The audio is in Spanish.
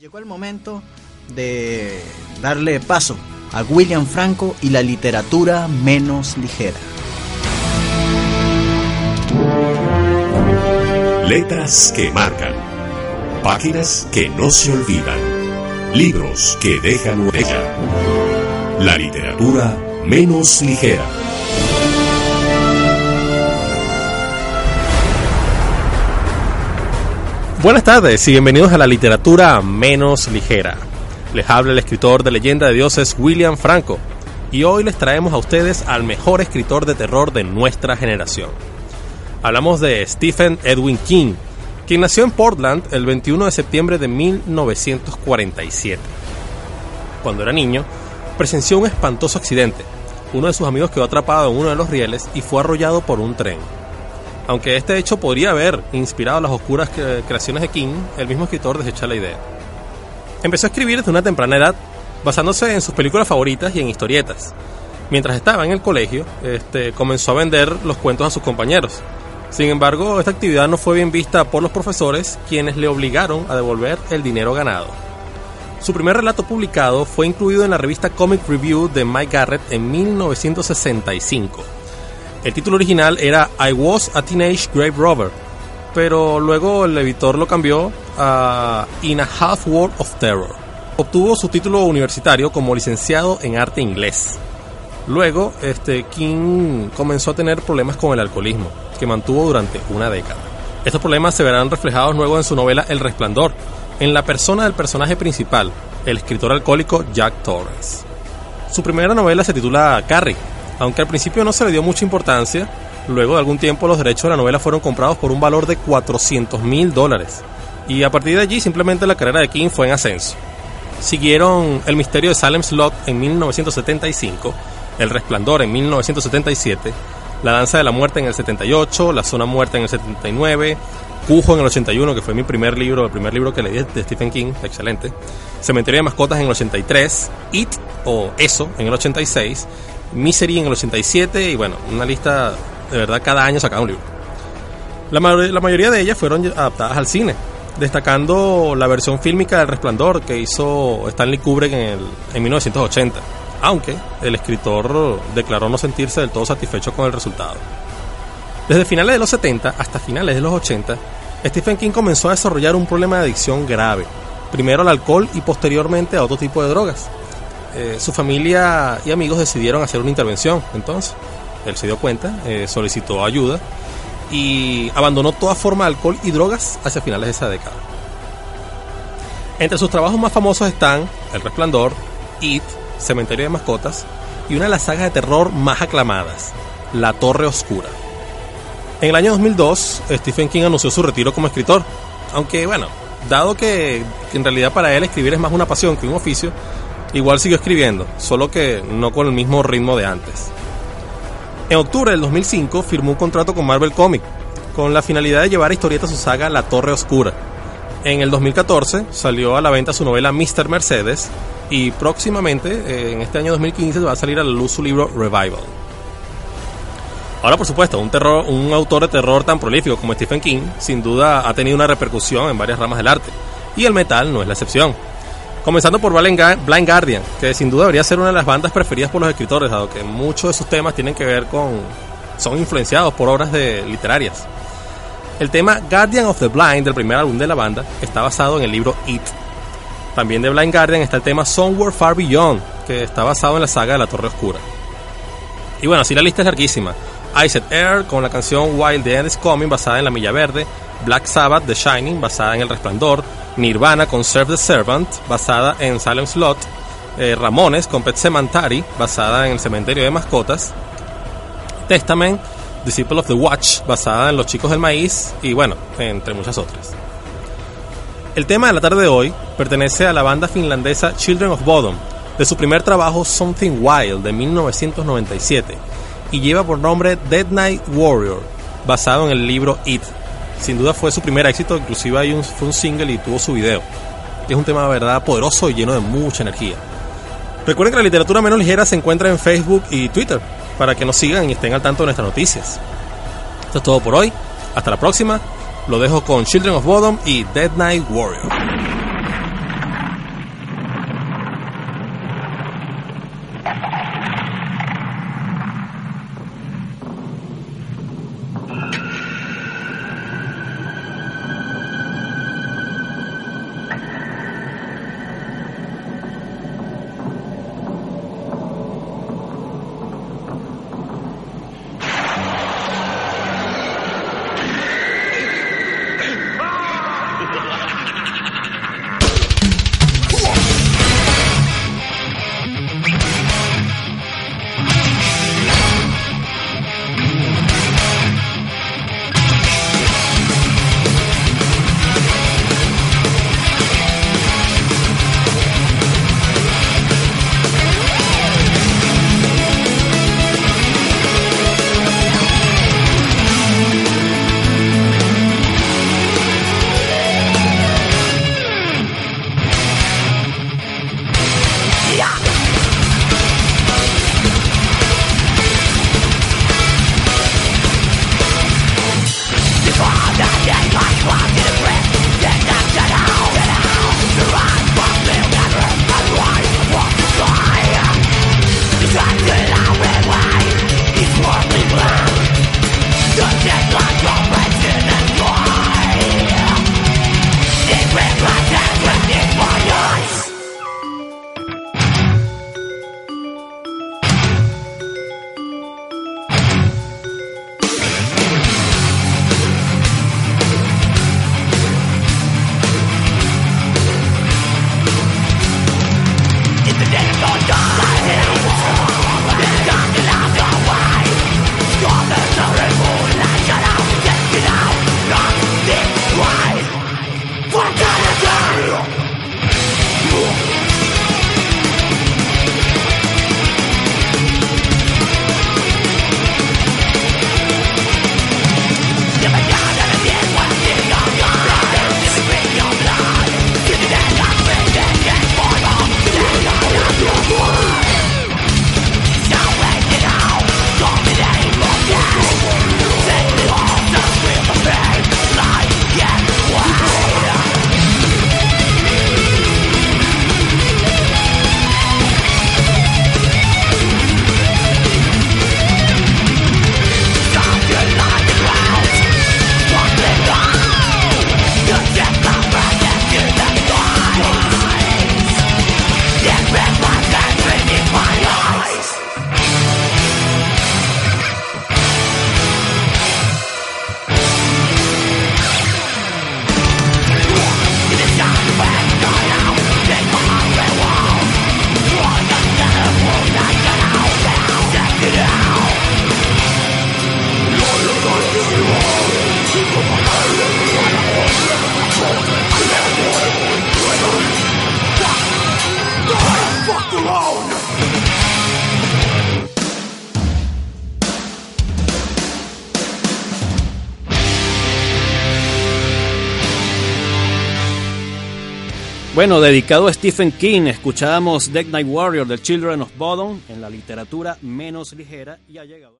Llegó el momento de darle paso a William Franco y la literatura menos ligera. Letras que marcan. Páginas que no se olvidan. Libros que dejan huella. La literatura menos ligera. Buenas tardes y bienvenidos a la literatura menos ligera. Les habla el escritor de leyenda de dioses William Franco y hoy les traemos a ustedes al mejor escritor de terror de nuestra generación. Hablamos de Stephen Edwin King, quien nació en Portland el 21 de septiembre de 1947. Cuando era niño, presenció un espantoso accidente. Uno de sus amigos quedó atrapado en uno de los rieles y fue arrollado por un tren. Aunque este hecho podría haber inspirado las oscuras creaciones de King, el mismo escritor desecha la idea. Empezó a escribir desde una temprana edad, basándose en sus películas favoritas y en historietas. Mientras estaba en el colegio, este, comenzó a vender los cuentos a sus compañeros. Sin embargo, esta actividad no fue bien vista por los profesores, quienes le obligaron a devolver el dinero ganado. Su primer relato publicado fue incluido en la revista Comic Review de Mike Garrett en 1965 el título original era I Was a Teenage Grave Robber, pero luego el editor lo cambió a In a Half World of Terror. Obtuvo su título universitario como licenciado en arte inglés. Luego, este, King comenzó a tener problemas con el alcoholismo, que mantuvo durante una década. Estos problemas se verán reflejados luego en su novela El Resplandor, en la persona del personaje principal, el escritor alcohólico Jack Torrance. Su primera novela se titula Carrie, aunque al principio no se le dio mucha importancia, luego de algún tiempo los derechos de la novela fueron comprados por un valor de 400 mil dólares. Y a partir de allí simplemente la carrera de King fue en ascenso. Siguieron El misterio de Salem Slot en 1975, El resplandor en 1977, La danza de la muerte en el 78, La zona muerta en el 79, Cujo en el 81, que fue mi primer libro, el primer libro que leí de Stephen King, excelente. Cementerio de mascotas en el 83, It o Eso en el 86 Misery en el 87 y bueno, una lista de verdad cada año sacaba un libro. La, la mayoría de ellas fueron adaptadas al cine, destacando la versión fílmica del Resplandor que hizo Stanley Kubrick en, el, en 1980, aunque el escritor declaró no sentirse del todo satisfecho con el resultado. Desde finales de los 70 hasta finales de los 80, Stephen King comenzó a desarrollar un problema de adicción grave, primero al alcohol y posteriormente a otro tipo de drogas. Eh, su familia y amigos decidieron hacer una intervención. Entonces, él se dio cuenta, eh, solicitó ayuda y abandonó toda forma de alcohol y drogas hacia finales de esa década. Entre sus trabajos más famosos están El Resplandor, It, Cementerio de Mascotas y una de las sagas de terror más aclamadas, La Torre Oscura. En el año 2002, Stephen King anunció su retiro como escritor, aunque bueno, dado que en realidad para él escribir es más una pasión que un oficio, Igual siguió escribiendo, solo que no con el mismo ritmo de antes. En octubre del 2005 firmó un contrato con Marvel Comics, con la finalidad de llevar a historieta su saga La Torre Oscura. En el 2014 salió a la venta su novela Mr. Mercedes y próximamente, eh, en este año 2015, va a salir a la luz su libro Revival. Ahora, por supuesto, un, terror, un autor de terror tan prolífico como Stephen King, sin duda ha tenido una repercusión en varias ramas del arte, y el metal no es la excepción. Comenzando por Blind Guardian, que sin duda debería ser una de las bandas preferidas por los escritores, dado que muchos de sus temas tienen que ver con. son influenciados por obras de, literarias. El tema Guardian of the Blind del primer álbum de la banda está basado en el libro It. También de Blind Guardian está el tema Somewhere Far Beyond, que está basado en la saga de la Torre Oscura. Y bueno, así la lista es larguísima. Ice Air con la canción Wild the End is Coming basada en La Milla Verde, Black Sabbath The Shining basada en El Resplandor, Nirvana con Serve the Servant, basada en Salem Slot, eh, Ramones con Pet Cemetery, basada en el cementerio de mascotas, Testament, Disciple of the Watch, basada en Los Chicos del Maíz, y bueno, entre muchas otras. El tema de la tarde de hoy pertenece a la banda finlandesa Children of Bodom, de su primer trabajo Something Wild de 1997, y lleva por nombre Dead Night Warrior, basado en el libro It sin duda fue su primer éxito, inclusive hay un, fue un single y tuvo su video. Es un tema de verdad poderoso y lleno de mucha energía. Recuerden que la literatura menos ligera se encuentra en Facebook y Twitter, para que nos sigan y estén al tanto de nuestras noticias. Esto es todo por hoy. Hasta la próxima. Lo dejo con Children of Bodom y Dead Night Warrior. we're black and white Bueno, dedicado a Stephen King, escuchábamos Dead Night Warrior de Children of Bodom en la literatura menos ligera y ha llegado.